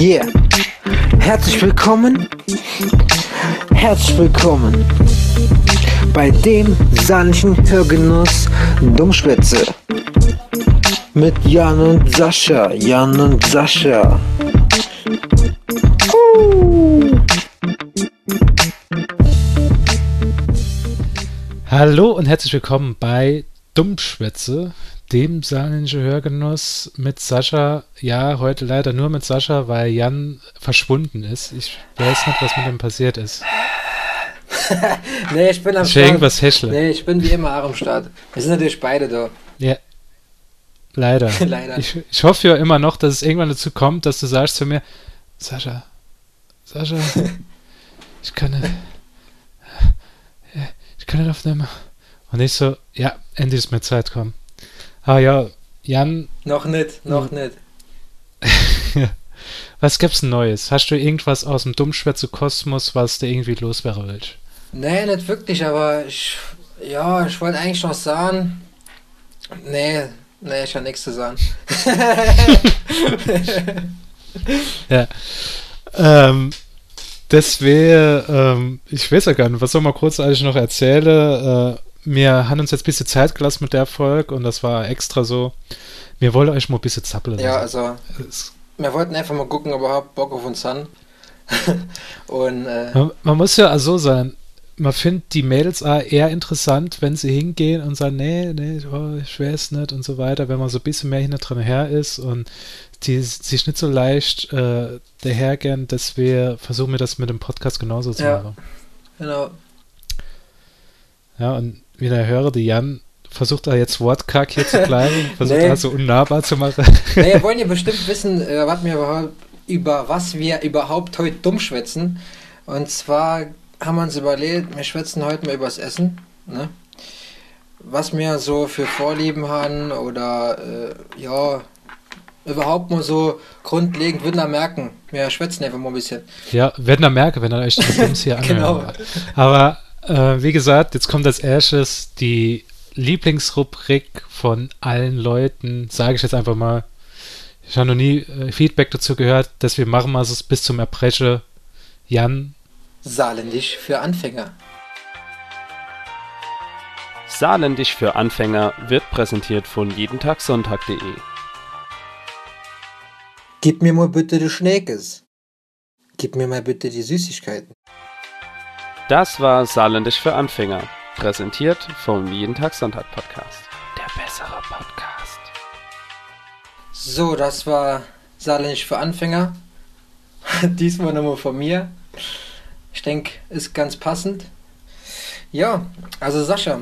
Yeah. Herzlich willkommen. Herzlich willkommen bei dem sanften Hörgenuss Dummschwätze. Mit Jan und Sascha. Jan und Sascha. Uh. Hallo und herzlich willkommen bei Dummschwätze, dem Hörgenuss mit Sascha. Ja, heute leider nur mit Sascha, weil Jan verschwunden ist. Ich weiß nicht, was mit ihm passiert ist. nee, ich bin am Ich irgendwas häschle. Nee, ich bin wie immer auch am Start. Wir sind natürlich beide da. Ja. Leider. Leider. Ich, ich hoffe ja immer noch, dass es irgendwann dazu kommt, dass du sagst zu mir, Sascha, Sascha, ich kann nicht, ich kann nicht aufnehmen. Und ich so, ja, endlich ist mir Zeit kommen. Ah ja, Jan, Noch nicht, noch nicht. was gibt's Neues? Hast du irgendwas aus dem Dummschwätze-Kosmos, was du irgendwie loswerden willst? Nee, nicht wirklich, aber ich, ja, ich wollte eigentlich noch sagen, nee, nee, ich habe nichts zu sagen. Ja. Ähm, das wäre, ähm, ich weiß ja gar nicht, was soll man kurz eigentlich noch erzählen? Äh, wir haben uns jetzt ein bisschen Zeit gelassen mit der Folge und das war extra so. Wir wollen euch mal ein bisschen zappeln. ja, also, Es- wir wollten einfach mal gucken, ob ihr überhaupt Bock auf uns haben. Und, äh, Man, man muss ja so sein, man findet die Mädels auch eher interessant, wenn sie hingehen und sagen, nee, nee, oh, ich weiß nicht und so weiter, wenn man so ein bisschen mehr hinter dran her ist und die sich nicht so leicht äh, dahergehen, dass wir versuchen wir das mit dem Podcast genauso zu Ja. machen. genau. Ja, und wie der höre, die Jan versucht da jetzt Wortkack hier zu bleiben, versucht Nee. da so unnahbar zu machen. Naja, wollen ja bestimmt wissen, äh, was wir überhaupt, über was wir überhaupt heute dumm schwätzen. Und zwar haben wir uns überlegt, wir schwätzen heute mal übers Essen. Ne? Was wir so für Vorlieben haben oder äh, ja, überhaupt mal so grundlegend würden wir merken. Wir schwätzen einfach mal ein bisschen. Ja, werden da merken, wenn er euch Films hier anhört. Genau. Aber äh, wie gesagt, jetzt kommt als erstes die Lieblingsrubrik von allen Leuten, sage ich jetzt einfach mal. Ich habe noch nie äh, Feedback dazu gehört, dass wir machen mal es bis zum Erbrechen. Jan, Saarländisch für Anfänger. Saarländisch für Anfänger wird präsentiert von jedentagsonntag.de. Gib mir mal bitte die Schneekes. Gib mir mal bitte die Süßigkeiten. Das war Saarländisch für Anfänger, präsentiert vom Jeden Tag Sonntag Podcast. Der bessere Podcast. So, das war Saarländisch für Anfänger. Diesmal nochmal von mir. Ich denke, ist ganz passend. Ja, also Sascha,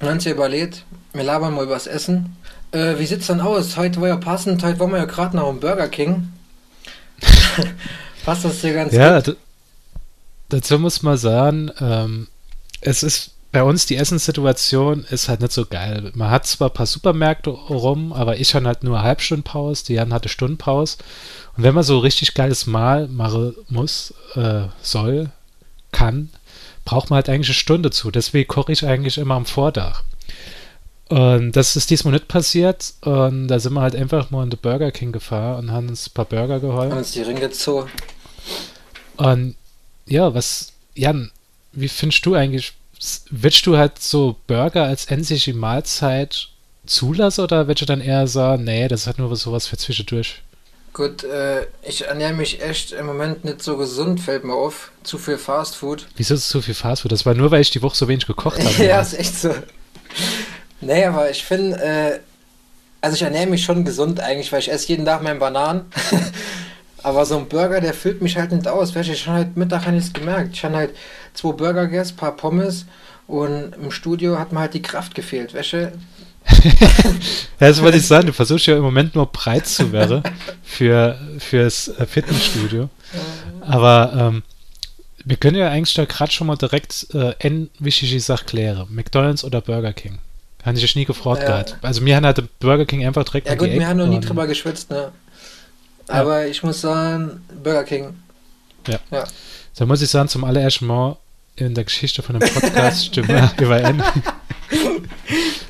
wir haben uns ja überlegt, wir labern mal übers Essen. Äh, wie sieht's dann aus? Heute war ja passend, heute waren wir ja gerade noch im Burger King. Passt das dir ganz ja, gut? Dazu muss man sagen, ähm, es ist bei uns die Essenssituation ist halt nicht so geil. Man hat zwar ein paar Supermärkte rum, aber ich habe halt nur eine Halbstundenpause, die Jan hatte Stundenpause. Und wenn man so richtig geiles Mahl machen muss, äh, soll, kann, braucht man halt eigentlich eine Stunde zu. Deswegen koche ich eigentlich immer am Vordach. Und das ist diesmal nicht passiert. Und da sind wir halt einfach mal in den Burger King gefahren und haben uns ein paar Burger geholt. Haben uns die Ringe zu. Und ja, was, Jan, wie findest du eigentlich, willst du halt so Burger als endliche Mahlzeit zulassen oder willst du dann eher sagen, nee, das ist halt nur sowas für zwischendurch? Gut, äh, ich ernähre mich echt im Moment nicht so gesund, fällt mir auf. Zu viel Fast Food. Wieso ist es so viel Fastfood? Das war nur, weil ich die Woche so wenig gekocht habe. ja, ist echt so. Nee, aber ich finde, äh, also ich ernähre mich schon gesund eigentlich, weil ich esse jeden Tag meinen Bananen. aber so ein Burger, der füllt mich halt nicht aus. Weißt du, ich habe halt Mittag habe nichts gemerkt. Ich habe halt zwei Burger gegessen, paar Pommes und im Studio hat mir halt die Kraft gefehlt. Weißt du? Das wollte ich sagen, du versuchst ja im Moment nur breit zu werden für, fürs äh, Fitnessstudio. Aber ähm, wir können ja eigentlich da gerade schon mal direkt äh, eine wichtige Sache klären. McDonalds oder Burger King? Habe ich dich nie gefragt Ja. gehabt. Also mir hat der Burger King einfach direkt Ja gut, wir haben noch nie drüber geschwitzt, ne? Aber ich muss sagen, Burger King. Da muss ich sagen, zum allerersten Mal in der Geschichte von einem Podcast stimmen wir überein.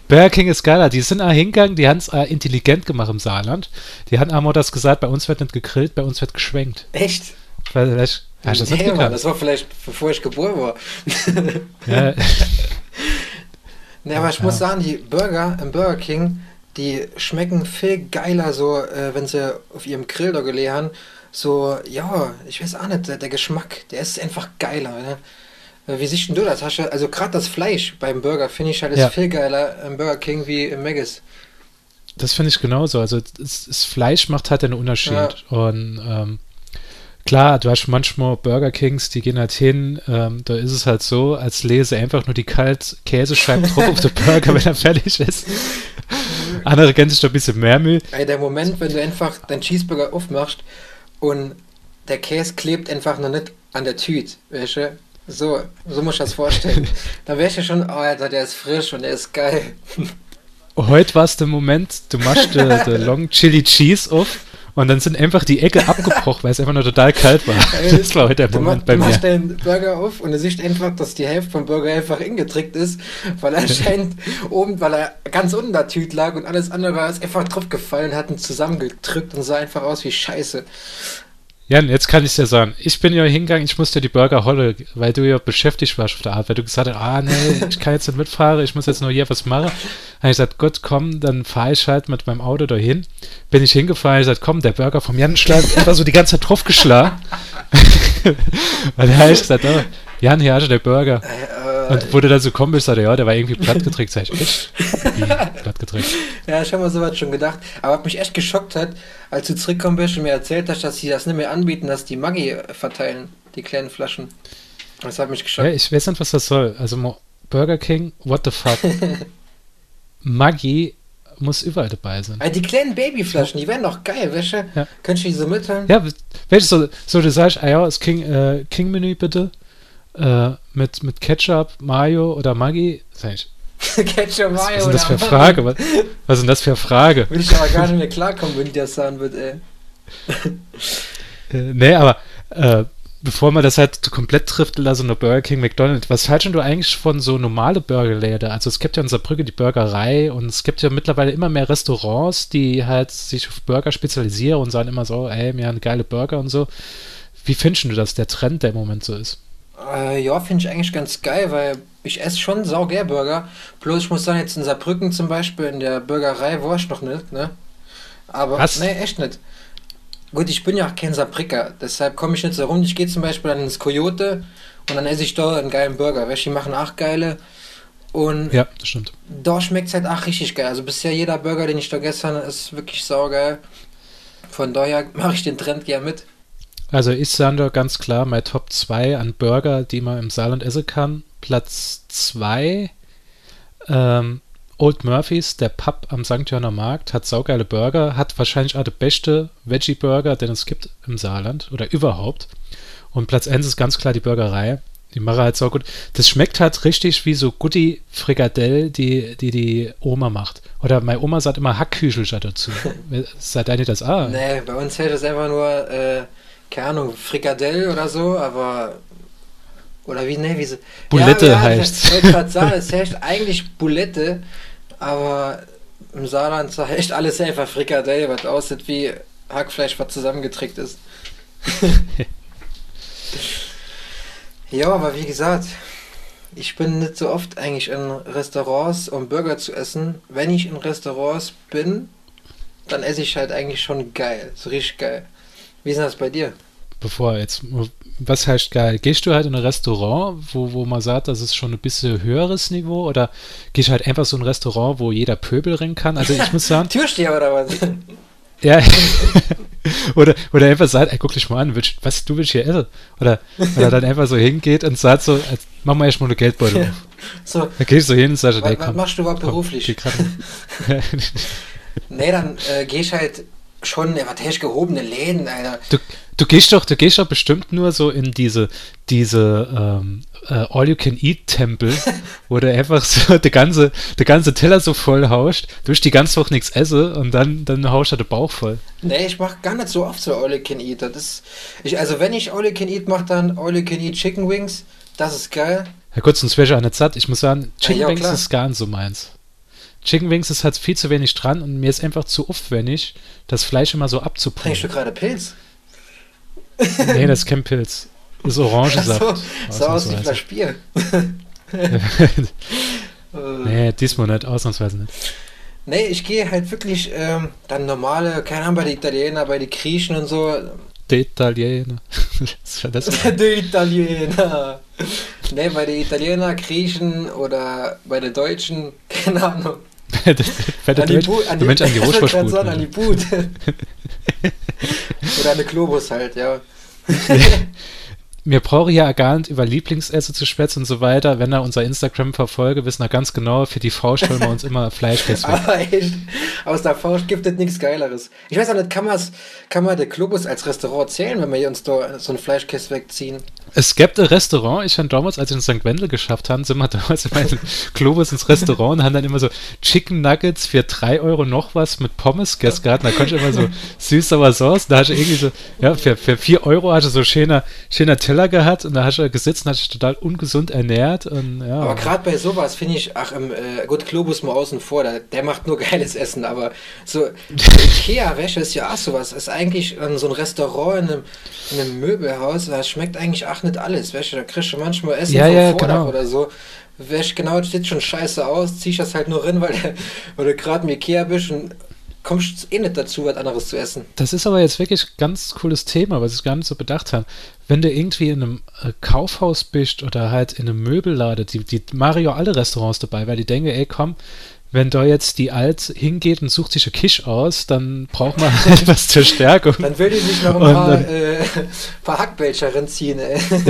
Burger King ist geiler. Die sind auch hingegangen, die haben es intelligent gemacht im Saarland. Die haben einmal das gesagt, bei uns wird nicht gegrillt, bei uns wird geschwenkt. Echt? Vielleicht, hast du das nicht Mann, das war vielleicht bevor ich geboren war. Ja, Ne, aber ich muss sagen, die Burger im Burger King, die schmecken viel geiler, so, äh, wenn sie auf ihrem Grill da haben. So, ja, ich weiß auch nicht, der, der Geschmack, der ist einfach geiler. Ne? Äh, Wie siehst denn du das? Hast du, also gerade das Fleisch beim Burger finde ich halt ist Ja. viel geiler im Burger King wie im Maggis. das finde ich genauso. Also das, das Fleisch macht halt einen Unterschied. Ja. Und ähm, klar, du hast manchmal Burger Kings, die gehen halt hin, ähm, da ist es halt so, als lese einfach nur die kalt Käsescheiben drauf auf den Burger, wenn er fertig ist. Andere kennen sich da ein bisschen mehr Mühe. Ey, der Moment, wenn du einfach deinen Cheeseburger aufmachst und der Käse klebt einfach noch nicht an der Tüte, weißt du? So, so muss ich das vorstellen. Dann wärst du schon, oh, Alter, der ist frisch und der ist geil. Heute war es der Moment, du machst den de Long Chili Cheese auf und dann sind einfach die Ecke abgebrochen, weil es einfach nur total kalt war. Das war heute der Du, Moment mach, bei du mir. machst deinen Burger auf und du siehst einfach, dass die Hälfte vom Burger einfach ingetrickt ist, weil er anscheinend oben, weil er ganz unten der Tüte lag und alles andere ist einfach drauf gefallen, hat ihn zusammengedrückt und sah einfach aus wie Scheiße. Jan, jetzt kann ich dir sagen, ich bin ja hingegangen, ich musste die Burger holen, weil du ja beschäftigt warst auf der Arbeit, weil du gesagt hast, ah nee, ich kann jetzt nicht mitfahren, ich muss jetzt nur hier was machen. Dann habe ich gesagt, Gott, komm, dann fahre ich halt mit meinem Auto dahin. Bin ich hingefahren, habe ich gesagt, komm, der Burger vom Jan schlägt einfach so die ganze Zeit draufgeschlagen. und dann habe ich gesagt, oh, Jan, hier hast du der Burger. Äh, Und wo du dann so komm bist, sagte, ja, der war irgendwie plattgetrickt. Sag ich, echt? Plattgetrickt? Ja, ich habe mir sowas schon gedacht. Aber was mich echt geschockt hat, als du zurückgekommen bist und mir erzählt hast, dass sie das nicht mehr anbieten, dass die Maggi äh, verteilen, die kleinen Flaschen. Das hat mich Ja, geschockt. ich weiß nicht, was das soll. Also Burger King, what the fuck? Maggi muss überall dabei sein. Also die kleinen Babyflaschen, die wären doch geil, du? Ja. Könntest du die so mitholen? Ja, welches so, so du sagst, ah ja, das King, äh, King-Menü bitte. Äh, mit, mit Ketchup, Mayo oder Maggi. Ich, Ketchup, was, Mayo was ist denn das für eine Frage? Was, was ist denn das für eine Frage? Will ich aber gar nicht mehr klarkommen, wenn die das sagen wird, ey. Äh, nee, aber äh, bevor man das halt komplett trifft, also eine Burger King, McDonald's, was haltest du eigentlich von so normale Burgerläden? Also es gibt ja in Saarbrücke die Burgerei und es gibt ja mittlerweile immer mehr Restaurants, die halt sich auf Burger spezialisieren und sagen immer so, ey, wir haben geile Burger und so. Wie findest du das, der Trend, der im Moment so ist? Äh, ja, finde ich eigentlich ganz geil, weil ich esse schon sauger Burger. Bloß ich muss sagen, jetzt in Saarbrücken zum Beispiel, in der Burgerei war ich noch nicht, ne? Aber, Was? nee, echt nicht. Gut, ich bin ja auch kein Saarbrücker, deshalb komme ich nicht so rum. Ich gehe zum Beispiel dann ins Coyote und dann esse ich da einen geilen Burger. Weißt die machen auch geile. Und Ja, das stimmt. da schmeckt es halt auch richtig geil. Also bisher jeder Burger, den ich da habe, ist wirklich saugeil. Von daher mache ich den Trend gerne mit. Also ich sage ganz klar, mein Top 2 an Burger, die man im Saarland essen kann. Platz 2, ähm, Old Murphys, der Pub am St. Jörner Markt, hat saugeile Burger, hat wahrscheinlich auch der beste Veggie-Burger, den es gibt im Saarland oder überhaupt. Und Platz 1 ist ganz klar die Burgerei. Die mache halt so gut. Das schmeckt halt richtig wie so Gutti Frikadell, die, die die Oma macht. Oder meine Oma sagt immer Hackküchelchen dazu. Seid ihr das ah? Nee, bei uns hält es einfach nur, äh, keine Ahnung, Frikadell oder so, aber. Oder wie, ne, wie so. Bulette ja, ja, heißt's. Ich wollte gerade sagen, es heißt eigentlich Bulette, aber im Saarland echt alles einfach Frikadell, was aussieht wie Hackfleisch, was zusammengetrickt ist. ja, aber wie gesagt, ich bin nicht so oft eigentlich in Restaurants, um Burger zu essen. Wenn ich in Restaurants bin, dann esse ich halt eigentlich schon geil, so richtig geil. Wie ist denn das bei dir? Bevor jetzt, was heißt geil? Gehst du halt in ein Restaurant, wo, wo man sagt, das ist schon ein bisschen höheres Niveau oder gehst du halt einfach so ein Restaurant, wo jeder Pöbel rennen kann? Also ich muss sagen, Türsteher oder was? ja, oder, oder einfach sagt, ey, guck dich mal an, willst, was, du willst hier essen? Oder, oder dann einfach so hingeht und sagt so, mach mal erstmal eine Geldbeutel auf. So, Dann gehst du hin und sagst, was, ey, was komm, machst du überhaupt komm, beruflich? mal. Nee, dann äh, geh ich halt schon, was heißt gehobene Läden, Alter. Du, du gehst doch, du gehst doch bestimmt nur so in diese, diese ähm, äh, All-You-Can-Eat-Tempel, wo du einfach so der ganze, der ganze Teller so voll haust, du die ganze Woche nichts esse und dann, dann haust du den Bauch voll. Nee, ich mach gar nicht so oft so All You Can Eat. Das ist, ich, also wenn ich All You Can Eat mache, dann All You Can Eat Chicken Wings. Das ist geil. Ja gut, sonst wäre ich auch nicht satt. Ich muss sagen, Chicken Ja, Wings ist gar nicht so meins. Chicken Wings ist halt viel zu wenig dran und mir ist einfach zu aufwendig, das Fleisch immer so abzupumpen. Trinkst du gerade Pilz? nee, das ist kein Pilz. Das ist Orangensaft. Ach so, so aus wie. Flasch Bier. nee, diesmal nicht, ausnahmsweise nicht. Nee, ich gehe halt wirklich ähm, dann normale, keine Ahnung, bei den Italiener, bei den Griechen und so. Der Italiener. das war das. die Italiener. Nee, bei den Italiener, Griechen oder bei den Deutschen, keine Ahnung. Bei der An die Deutsch, Bu- an der Mensch an die Rotwurstbude. sagen, an die Bude. oder an den Globus halt, ja. Mir brauche ja gar nicht über Lieblingsessen zu schwätzen und so weiter. Wenn er unser Instagram verfolge, wissen er ganz genau, für die Faust stellen wir uns immer. Aber echt, aus der Faust gibt es nichts Geileres. Ich weiß auch nicht, kann, kann man den Globus als Restaurant zählen, wenn wir uns da so einen Fleischkäse wegziehen? Es gibt ein Restaurant, ich fand damals, als ich in St. Wendel geschafft haben, sind wir damals in meinem Globus ins Restaurant und haben dann immer so Chicken Nuggets für 3 Euro noch was mit Pommes gegessen gehabt. Da konnte ich immer so süß-sauer Sauce. Da hast du irgendwie so, ja, für, für 4 Euro hast du so schöner, schöner Teller gehabt und da hast du gesetzt und hast dich total ungesund ernährt. Und, ja. Aber gerade bei sowas finde ich, ach, im, äh, gut, Globus mal außen vor, der, der macht nur geiles Essen, aber so Ikea-Wäsche ist ja auch sowas. Ist eigentlich ähm, so ein Restaurant in einem, in einem Möbelhaus, da schmeckt eigentlich auch nicht alles, Wäsche. Da kriegst du manchmal Essen Ja, vom ja, genau. oder so. Wäsche, genau, das sieht schon scheiße aus, zieh ich das halt nur rein, weil, weil du gerade im Ikea bist und kommst eh nicht dazu, was anderes zu essen. Das ist aber jetzt wirklich ein ganz cooles Thema, was ich gar nicht so bedacht habe. Wenn du irgendwie in einem äh, Kaufhaus bist oder halt in einem Möbelladen, die, die Mario alle Restaurants dabei, weil die denken, ey komm, wenn da jetzt die Alt hingeht und sucht sich eine Kisch aus, dann braucht man etwas zur Stärkung. Dann will die sich noch ein paar, dann- äh, paar Hackbällchen reinziehen, ey.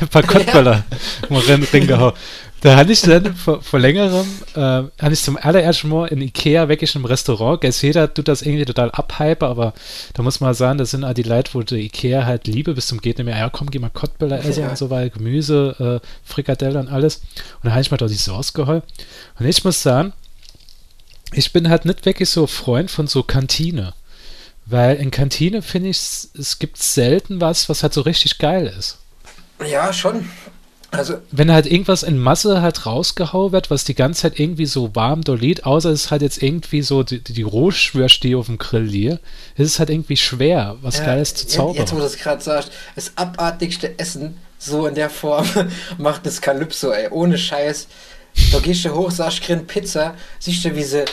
Ein paar Kottböller mal rein, reingehauen. Da hatte ich dann vor, vor längerem, äh, hatte ich zum allerersten Mal in Ikea wirklich im Restaurant, Guess jeder tut das irgendwie total abhype, aber da muss man sagen, das sind all die Leute, wo die Ikea halt liebe bis zum geht nicht mehr, ja komm, geh mal Kottböller essen Ja. und so weiter, Gemüse, äh, Frikadelle und alles. Und da habe ich mir da die Sauce geholt. Und ich muss sagen, ich bin halt nicht wirklich so Freund von so Kantine. Weil in Kantine finde ich, es- es gibt selten was, was halt so richtig geil ist Ja, schon. Also, wenn halt irgendwas in Masse halt rausgehauen wird, was die ganze Zeit irgendwie so warm doliert, außer es ist halt jetzt irgendwie so die, die Rohschwürste, die auf dem Grill liegt, ist es halt irgendwie schwer, was Ja, Geiles zu zaubern. Jetzt, wo du es gerade sagst, das abartigste Essen, so in der Form, macht das Calypso, ey. Ohne Scheiß. Da gehst du hoch, sagst, kriegst Pizza, siehst du, wie sie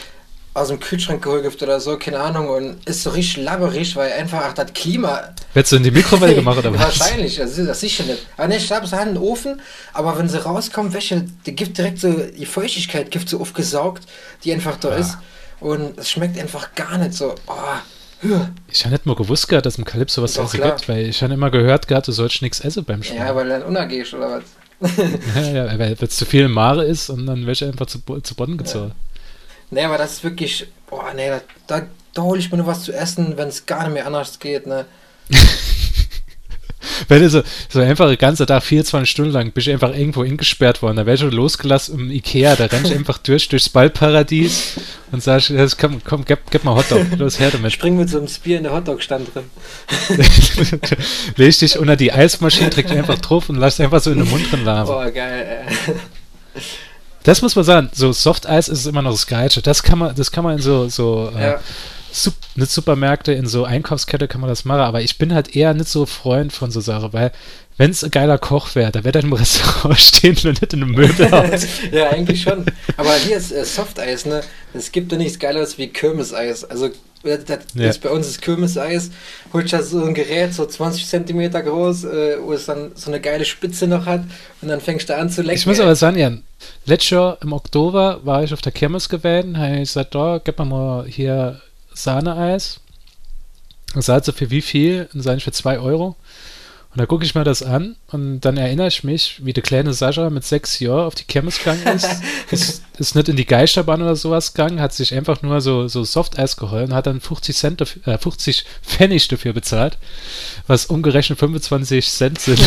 aus dem Kühlschrank geholt gibt oder so, keine Ahnung, und ist so richtig labberig, weil einfach auch das Klima. Wird du in die Mikrowelle gemacht oder was? Wahrscheinlich, also das sicher nicht. Aber ne, ich glaube, sie haben einen Ofen, aber wenn sie rauskommen, Wäsche, die gibt direkt so, die Feuchtigkeit gibt so aufgesaugt, die einfach da Ja. ist. Und es schmeckt einfach gar nicht so. Oh, Ich habe nicht mal gewusst gehabt, dass im Calypso was Doch, gibt, weil ich habe immer gehört gehabt, du sollst nichts essen beim Schwimmen. ja, weil du dann unergehst oder was. ja, ja, weil es zu viel Mare ist und dann werde ich einfach zu, zu Boden gezogen. Nee, aber das ist wirklich, boah, nee, da, da, da hole ich mir nur was zu essen, wenn es gar nicht mehr anders geht, ne. Wenn du so, so einfach den ganzen Tag 24 Stunden lang bist du einfach irgendwo eingesperrt worden, da wärst du losgelassen im Ikea, da rennst du einfach durch, durchs Ballparadies und sagst, komm, komm, gib, gib mal Hotdog, los her damit. Spring mit so einem Spear in der Hotdog-Stand drin. Leg dich unter die Eismaschine, trägt einfach drauf und lass einfach so in den Mund drin labern. Boah, geil, ey. Das muss man sagen, so Softeis ist immer noch das Geilste. Das kann man, das kann man in so, so äh, Ja. Sup nicht Supermärkte, in so Einkaufskette kann man das machen, aber ich bin halt eher nicht so Freund von so Sachen, weil wenn es ein geiler Koch wäre, da wäre er im Restaurant stehen und nicht in einem Möbelhaus. ja, eigentlich schon. Aber hier ist äh, Softeis, ne? Es gibt doch nichts Geileres wie Kirmeseis. Also, das, das Ja. ist bei uns ist Kirmeseis. Holst du so ein Gerät, so 20 Zentimeter groß, äh, wo es dann so eine geile Spitze noch hat und dann fängst du an zu lecken. Ich muss aber sagen, Jan, letztes Jahr im Oktober war ich auf der Kirmes gewesen, habe ich gesagt, da, gib mir mal hier Sahneeis. Und sagt so für wie viel? Und sage ich für 2 Euro. Und da gucke ich mir das an und dann erinnere ich mich, wie der kleine Sascha mit sechs Jahren auf die Kirmes gegangen ist. ist, ist nicht in die Geisterbahn oder sowas gegangen, hat sich einfach nur so, so Softeis geholt und hat dann 50 Cent dafür, äh, 50 Pfennig dafür bezahlt, was umgerechnet 25 Cent sind.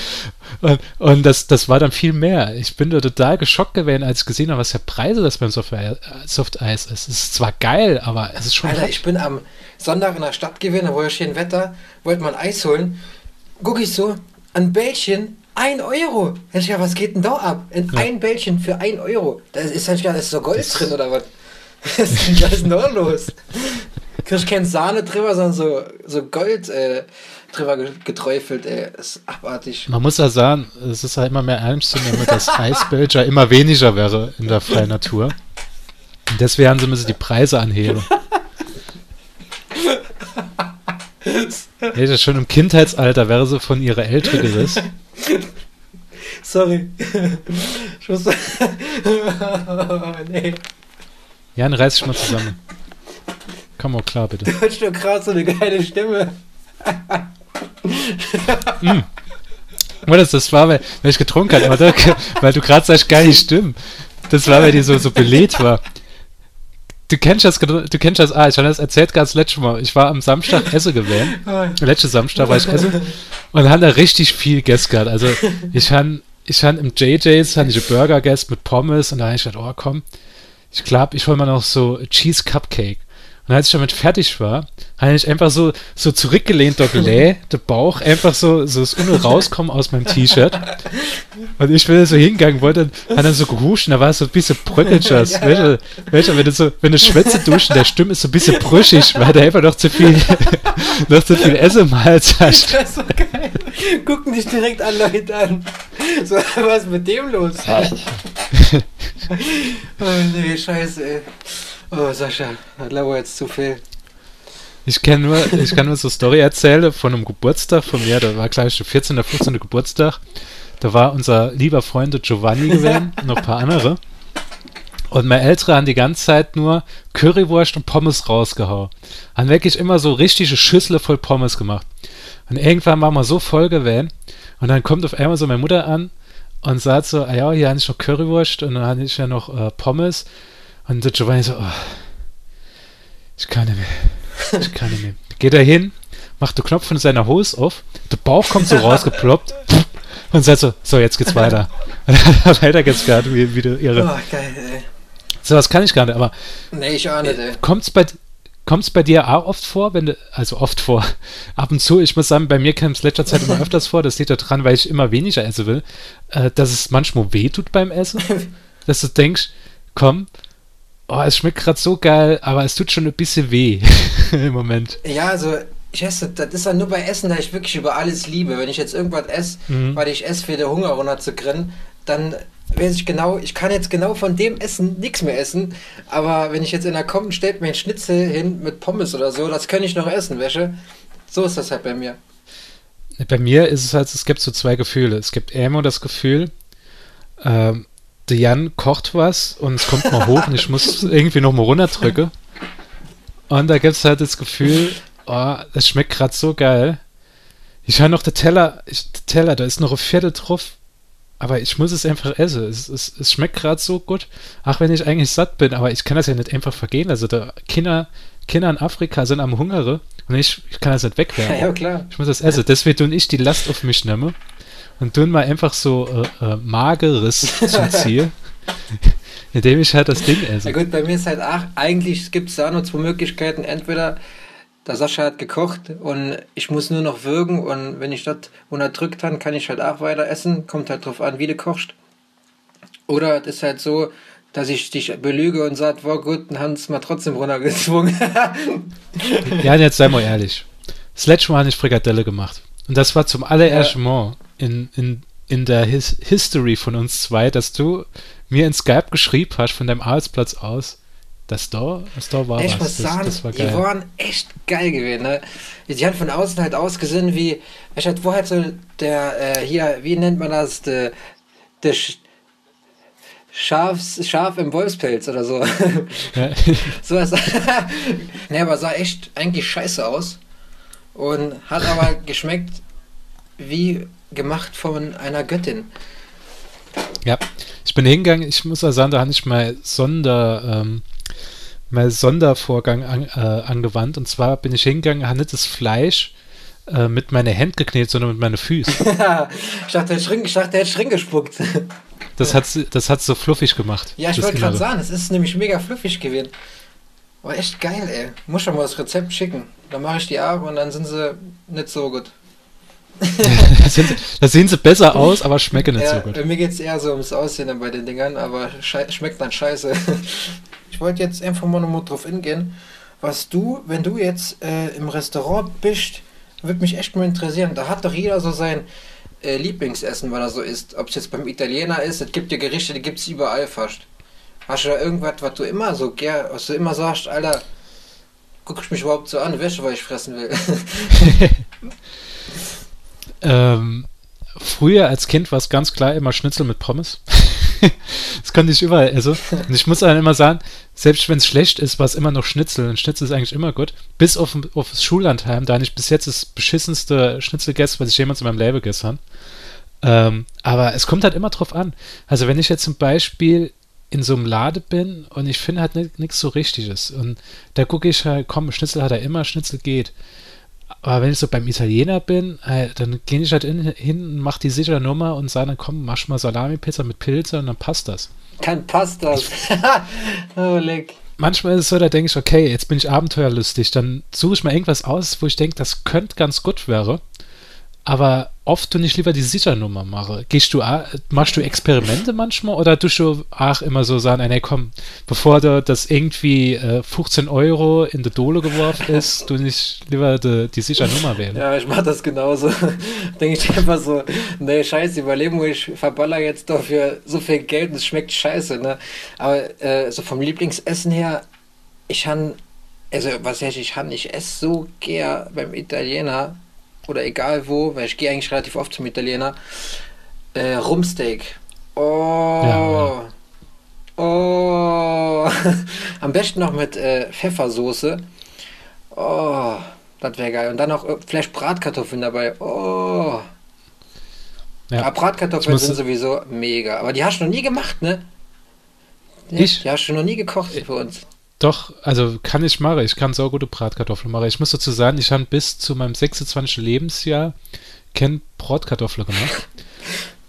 und und das, das war dann viel mehr. Ich bin da total geschockt gewesen, als ich gesehen habe, was für Preise das beim Softeis Softeis ist. Es ist zwar geil, aber es ist schon. Alter, ich bin am Sonntag in der Stadt gewesen, da war ja schön Wetter, wollte mal ein Eis holen. Guck ich so, ein Bällchen Ein Euro! Ich ja, was geht denn da ab? In Ja. Ein Bällchen für ein Euro. Da ist, ist, ist so Gold drin oder was? Was ist denn- da los? Kriegst kein Sahne drüber, sondern so, so Gold äh, drüber ge- geträufelt, ey. Das ist abartig. Man muss ja sagen, es ist halt immer mehr ernst zu nehmen, dass Eisbelcher immer weniger wäre in der freien Natur. Und deswegen sie müssen die Preise anheben. Das schon im Kindheitsalter wäre sie von ihrer Eltern gerissen. Sorry. Ich muss. nee. Jan, reiß dich mal zusammen. Komm mal klar, bitte. Du hast doch gerade so eine geile Stimme. Oder das, das war, weil, weil ich getrunken habe, oder? Weil du gerade sagst, geile Stimmen. Das war, weil die so, so belädt war. Du kennst das, du kennst das, ah, ich habe das erzählt ganz letztes Mal. Ich war am Samstag Essen gewesen. Letzten Samstag war ich essen und habe da richtig viel gegessen gehabt. Also ich habe ich hab im JJ's hab ich einen Burger gegessen mit Pommes und da habe ich gedacht, oh komm, ich glaube, ich hole mal noch so Cheese Cupcake. Und als ich damit fertig war, habe ich einfach so, so zurückgelehnt, der der Bauch, einfach so, so das Unne rauskommen aus meinem T-Shirt. Und ich bin so hingegangen, wollte, hat dann so gehuscht und da war es so ein bisschen bröckelschers. Ja, welcher, welcher, wenn du so, wenn du Schwätze duschen, der Stimme ist so ein bisschen brüchig, weil du einfach noch zu viel, noch zu viel Essen im Hals hast. Das ist so geil. Gucken dich direkt an Leute an. So, was ist mit dem los? oh nee, scheiße, ey. Oh, Sascha, das lauert jetzt zu viel. Ich kann nur, ich kann nur so eine Story erzählen von einem Geburtstag von mir, da war gleich der 14. oder 15. Geburtstag. Da war unser lieber Freund Giovanni gewesen, noch ein paar andere. Und meine Eltern haben die ganze Zeit nur Currywurst und Pommes rausgehauen. Haben wirklich immer so richtige Schüssel voll Pommes gemacht. Und irgendwann waren wir so voll gewesen. Und dann kommt auf einmal so meine Mutter an und sagt so, ah ja, hier habe ich noch Currywurst und dann habe ich ja noch äh, Pommes. Und der Giovanni so, oh, ich kann nicht mehr. Ich kann nicht mehr. Geht er hin, macht den Knopf von seiner Hose auf, der Bauch kommt so rausgeploppt und sagt so, so, jetzt geht's weiter. Und er weiter geht's gerade, wie, wie du ihre. Oh, geil, ey. Sowas kann ich gar nicht, aber Nee, ich auch nicht, ey. kommt's bei, kommt's bei dir auch oft vor, wenn du, also oft vor, ab und zu, ich muss sagen, bei mir kommt es letzter Zeit immer öfters vor, das liegt daran, weil ich immer weniger essen will, äh, dass es manchmal weh tut beim Essen, dass du denkst, komm, oh, es schmeckt gerade so geil, aber es tut schon ein bisschen weh im Moment. Ja, also, ich esse, das ist dann nur bei Essen, da ich wirklich über alles liebe. Wenn ich jetzt irgendwas esse, Mhm. weil ich esse für den Hunger runter zu kriegen, dann weiß ich genau, ich kann jetzt genau von dem Essen nichts mehr essen. Aber wenn ich jetzt in der kommt, stellt mir ein Schnitzel hin mit Pommes oder so, das kann ich noch essen, wäsche. So ist das halt bei mir. Bei mir ist es halt, es gibt so zwei Gefühle. Es gibt immer das Gefühl, ähm, der Jan kocht was und es kommt mal hoch und ich muss irgendwie noch mal runterdrücken. Und da gibt es halt das Gefühl, oh, das schmeckt gerade so geil. Ich habe noch den Teller, ich, der Teller, da ist noch ein Viertel drauf, aber ich muss es einfach essen. Es, es, es schmeckt gerade so gut, auch wenn ich eigentlich satt bin, aber ich kann das ja nicht einfach vergehen. Also da Kinder, Kinder in Afrika sind am Hungere und ich, ich kann das nicht wegwerfen. Ja, klar. Ich muss das essen. Deswegen tun ich die Last auf mich nehme und tun mal einfach so äh, äh, Mageres zum Ziel, indem ich halt das Ding Na esse. gut, bei mir ist halt auch, eigentlich gibt es da nur zwei Möglichkeiten. Entweder der Sascha hat gekocht und ich muss nur noch würgen und wenn ich das unterdrückt habe, kann ich halt auch weiter essen. Kommt halt drauf an, wie du kochst. Oder es ist halt so, dass ich dich belüge und sage, war gut, dann haben sie es mal trotzdem runtergezwungen. Ja, jetzt sei mal ehrlich. Das letzte Mal habe ich Frikadelle gemacht. Und das war zum allerersten Mal in, in, in der His History von uns zwei, dass du mir in Skype geschrieben hast von deinem Arbeitsplatz aus, dass da, dass da war ich was. muss Das, sagen, das war die waren echt geil gewesen. Ne? Die haben von außen halt ausgesehen wie, ich wo halt so der, äh, hier, wie nennt man das, der, der Sch Schafs, Schaf im Wolfspelz oder so. Ja. so was. ne, aber sah echt eigentlich scheiße aus. Und hat aber geschmeckt wie gemacht von einer Göttin. Ja, ich bin hingegangen, ich muss ja sagen, da habe ich mal Sonder, ähm, mal Sondervorgang an, äh, angewandt. Und zwar bin ich hingegangen, habe nicht das Fleisch äh, mit meinen Händen geknetet, sondern mit meinen Füßen. ich dachte, der Schring, ich dachte, der hat Schring gespuckt. Das hat das hat's so fluffig gemacht. Ja, ich wollte gerade sagen, es ist nämlich mega fluffig gewesen. War echt geil, ey. Muss schon mal das Rezept schicken. Dann mache ich die ab und dann sind sie nicht so gut. da, sind, da, sehen sie besser aus, aber schmecken nicht ja, so gut. Mir geht es eher so ums Aussehen bei den Dingern, aber schmeckt dann scheiße. ich wollte jetzt einfach mal nochmal drauf hingehen, was du, wenn du jetzt äh, im Restaurant bist, würde mich echt mal interessieren. Da hat doch jeder so sein äh, Lieblingsessen, weil er so isst. Ob es jetzt beim Italiener ist, es gibt ja Gerichte, die gibt es überall fast. Hast du da irgendwas, was du immer so gern, was du immer sagst, Alter, guck ich mich überhaupt so an, Wäsche, weil ich fressen will? ähm, früher als Kind war es ganz klar immer Schnitzel mit Pommes. das konnte ich überall essen. Und ich muss dann immer sagen, selbst wenn es schlecht ist, war es immer noch Schnitzel. Und Schnitzel ist eigentlich immer gut. Bis auf, auf das Schullandheim, da ich bis jetzt das beschissenste Schnitzel gegessen, was ich jemals in meinem Leben gegessen habe. Ähm, aber es kommt halt immer drauf an. Also wenn ich jetzt zum Beispiel in so einem Lade bin und ich finde halt nichts so Richtiges. Und da gucke ich halt, komm, Schnitzel hat er immer, Schnitzel geht. Aber wenn ich so beim Italiener bin, äh, dann gehe ich halt in, hin und mache die sichere Nummer und sage dann, komm, mach mal Salami-Pizza mit Pilze und dann passt das. Dann passt das. oh, leck. Manchmal ist es so, da denke ich, okay, jetzt bin ich abenteuerlustig. Dann suche ich mal irgendwas aus, wo ich denke, das könnte ganz gut wäre. Aber oft du nicht lieber die Sichernummer mache. Gehst du, machst du Experimente manchmal oder tust du auch immer so sagen, nee, komm, bevor du das irgendwie äh, 15 Euro in die Dole geworfen ist, du nicht lieber die, die Sichernummer wählen? Ja, ich mach das genauso. Denke ich einfach so, nee, scheiße, Überlegung, ich verballer jetzt dafür so viel Geld und es schmeckt scheiße, ne? Aber äh, so vom Lieblingsessen her, ich han, also was heißt ich han, ich esse so gern beim Italiener oder egal wo, weil ich gehe eigentlich relativ oft zum Italiener, äh, Rumsteak. Oh. Ja, ja. Oh. Am besten noch mit äh, Pfeffersoße. Oh, das wäre geil. Und dann noch äh, vielleicht Bratkartoffeln dabei. Oh. Ja. Aber Bratkartoffeln sind sowieso mega. Aber die hast du noch nie gemacht, ne? Ich? Die hast du noch nie gekocht für uns. Doch, also kann ich machen. Ich kann so gute Bratkartoffeln machen. Ich muss dazu sagen, ich habe bis zu meinem 26. Lebensjahr kein Bratkartoffeln gemacht.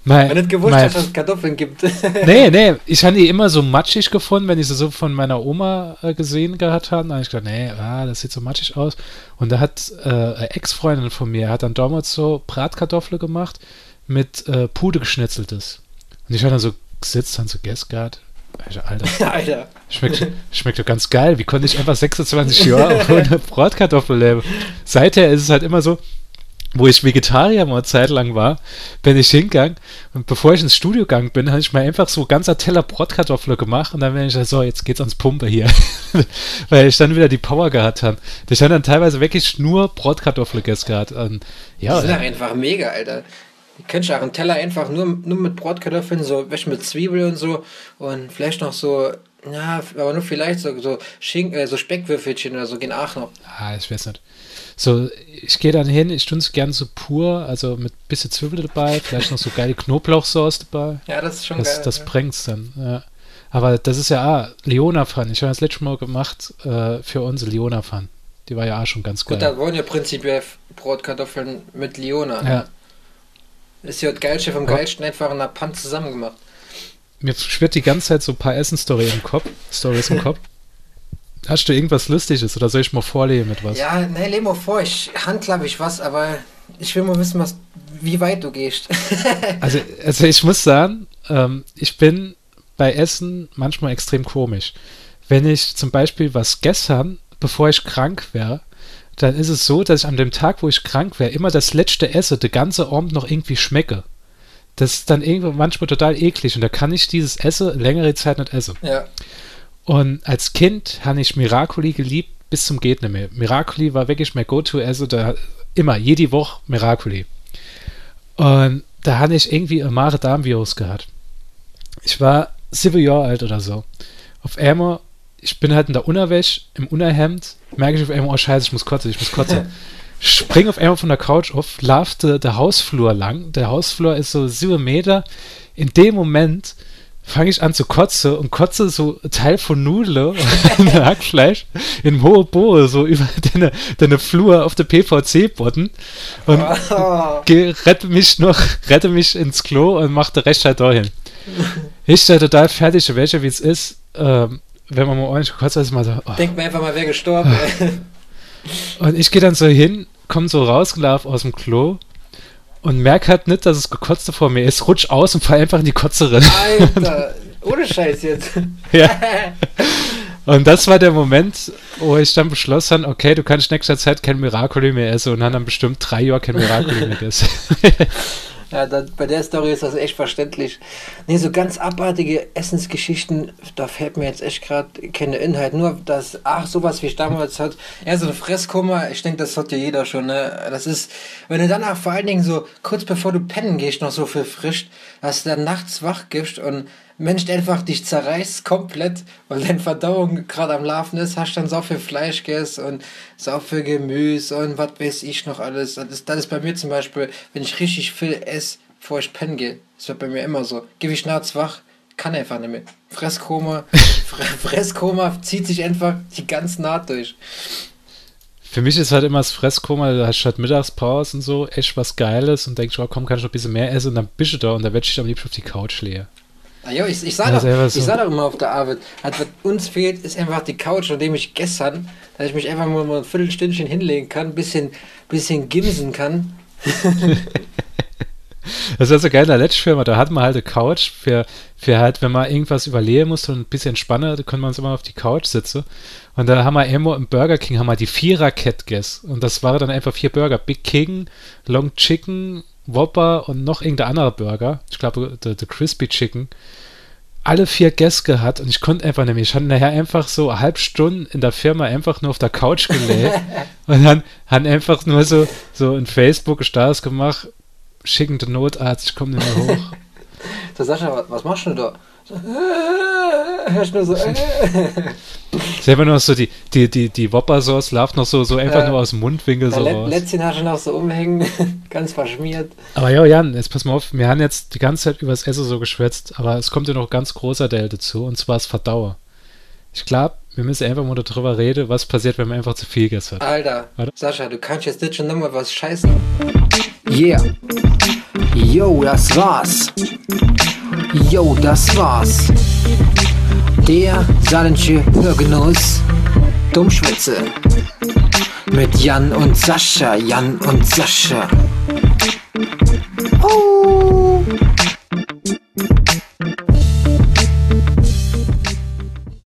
Mein, nicht gewusst, mein, dass es Kartoffeln gibt. nee, nee, ich habe die immer so matschig gefunden, wenn ich sie so von meiner Oma äh, gesehen gehabt habe. Da habe ich gedacht, nee, ah, das sieht so matschig aus. Und da hat äh, eine Ex-Freundin von mir, hat dann damals so Bratkartoffeln gemacht mit äh, Pude geschnitzeltes. Und ich habe dann so gesetzt, dann so Guess gehabt, Alter. Alter. Schmeckt, schmeckt doch ganz geil. Wie konnte ich einfach 26 Jahre ohne Bratkartoffel leben? Seither ist es halt immer so, wo ich Vegetarier mal eine Zeit lang war, bin ich hingegangen und bevor ich ins Studio gegangen bin, habe ich mir einfach so ganzer Teller Bratkartoffel gemacht und dann bin ich halt so, jetzt geht's ans Pumpe hier. Weil ich dann wieder die Power gehabt habe. Ich habe dann teilweise wirklich nur Bratkartoffel gegessen gehabt. Und, ja, die sind ja einfach mega, Alter. Du auch einen Teller einfach nur, nur mit Bratkartoffeln, so welche mit Zwiebeln und so und vielleicht noch so, ja, aber nur vielleicht so, so, Schink, äh, so Speckwürfelchen oder so gehen auch noch. Ah, ich weiß nicht. So, ich gehe dann hin, ich tue es gern so pur, also mit bisschen Zwiebel dabei, vielleicht noch so geile Knoblauchsauce dabei. Ja, das ist schon das, geil. Das ja. bringt's dann, ja. Aber das ist ja, ah, Leona-Pfann. Ich habe das letzte Mal gemacht äh, für unsere Leona-Pfann. Die war ja auch schon ganz geil. Gut, da wollen ja prinzipiell Brotkartoffeln mit Leona. Ja, ist ja das Geilste vom Geilsten einfach in der Pan zusammen gemacht. Mir schwirrt die ganze Zeit so ein paar Essen-Stories im Kopf. Stories im Kopf. Hast du irgendwas Lustiges oder soll ich mal vorlesen mit was? Ja, ne, leh mal vor. Ich handklappe ich was, aber ich will mal wissen, was, wie weit du gehst. also, also ich muss sagen, ähm, ich bin bei Essen manchmal extrem komisch. Wenn ich zum Beispiel was gestern, bevor ich krank wäre, dann ist es so, dass ich an dem Tag, wo ich krank wäre, immer das letzte esse, der ganze Abend noch irgendwie schmecke. Das ist dann irgendwie manchmal total eklig und da kann ich dieses Essen längere Zeit nicht essen. Ja. Und als Kind habe ich Miracoli geliebt bis zum geht nicht mehr. Miracoli war wirklich mein Go-To-Essen, da immer, jede Woche Miracoli. Und da hatte ich irgendwie ein Mare-Darm-Virus gehabt. Ich war sieben Jahre alt oder so. Auf einmal ich bin halt in der Unterwäsche, im Unterhemd, merke ich auf einmal, oh scheiße, ich muss kotzen, ich muss kotzen. Spring auf einmal von der Couch auf, laufte der Hausflur lang. Der Hausflur ist so sieben Meter. In dem Moment fange ich an zu kotzen und kotze so Teil von Nudel und Hackfleisch in hohe Bohe so über deine, deine Flur auf der PVC-Boden und oh. rette mich noch, rette mich ins Klo und mache der Rest halt dahin. Ich da total fertig, welche wie es ist. Ähm, wenn man mal ordentlich kurz ist, mal so. Oh. Denkt mir einfach mal, wer gestorben Und ich gehe dann so hin, komme so rausgelaufen aus dem Klo und merke halt nicht, dass es gekotzt vor mir ist, rutsch aus und fall einfach in die Kotzerin. Alter, ohne Scheiß jetzt. ja. Und das war der Moment, wo ich dann beschlossen habe, okay, du kannst nächster Zeit kein Miracoli mehr essen und dann bestimmt drei Jahre kein Miracoli mehr gegessen. Ja, dann, bei der Story ist das echt verständlich. Nee, so ganz abartige Essensgeschichten, da fällt mir jetzt echt gerade keine Inhalt. Nur das, ach, sowas wie ich damals hat. Ja, so ein Fresskummer, ich denke, das hat ja jeder schon, ne? Das ist, wenn du danach vor allen Dingen so kurz bevor du pennen gehst, noch so viel frischt, dass du dann nachts wach gibst und Mensch einfach dich zerreißt komplett, weil deine Verdauung gerade am Laufen ist, hast dann so viel Fleisch gegessen und so viel Gemüse und was weiß ich noch alles. Das ist, das ist bei mir zum Beispiel, wenn ich richtig viel esse, bevor ich pennen gehe. Das wird bei mir immer so. Gib ich nachts wach, kann einfach nicht mehr. Fresskoma, Fresskoma zieht sich einfach die ganze Naht durch. Für mich ist halt immer das Fresskoma, da hast du halt Mittagspause und so, echt was Geiles und denkst, oh komm, kann ich noch ein bisschen mehr essen und dann bist du da und dann werde ich am liebsten auf die Couch leer. Ah, jo, ich, ich sah doch, so. ich sah doch immer auf der Arbeit, halt, was uns fehlt, ist einfach die Couch, an dem ich gestern, dass ich mich einfach mal ein Viertelstündchen hinlegen kann, ein bisschen, bisschen gimsen kann. Das ist so geil in der Let's-Firma, da hat man halt eine Couch für, für halt, wenn man irgendwas überleben muss und ein bisschen entspannen, da können wir uns immer auf die Couch sitzen. Und da haben wir immer im Burger King haben wir die Vierer-Cat gegessen. Und das waren dann einfach vier Burger. Big King, Long Chicken, Whopper und noch irgendein anderer Burger. Ich glaube, der, der Crispy Chicken. Alle vier Gäste hat und ich konnte einfach nicht mehr. Ich hatte nachher einfach so eine halbe Stunde in der Firma einfach nur auf der Couch gelegt und dann haben einfach nur so, so in Facebook Stars gemacht, schicken den Notarzt, ich komme nicht mehr hoch. da Sascha, was machst du da? So, äh, hörst nur so, äh. Selber noch so die, die, die, die Whopper-Sauce läuft noch so, so einfach äh, nur aus dem Mundwinkel so raus. Lätzchen hast du noch so umhängen, ganz verschmiert. Aber ja, Jan, jetzt pass mal auf, wir haben jetzt die ganze Zeit über das Essen so geschwätzt, aber es kommt ja noch ganz großer Teil dazu, und zwar das Verdauer. Ich glaube, wir müssen einfach mal darüber reden, was passiert, wenn man einfach zu viel gegessen hat. Alter, Warte. Sascha, du kannst jetzt nicht schon nochmal was scheißen. Yeah. Yo, das war's. Yo, das war's. Der saarländische Hörgenuss Dummschwätze. Mit Jan und Sascha, Jan und Sascha. Oh.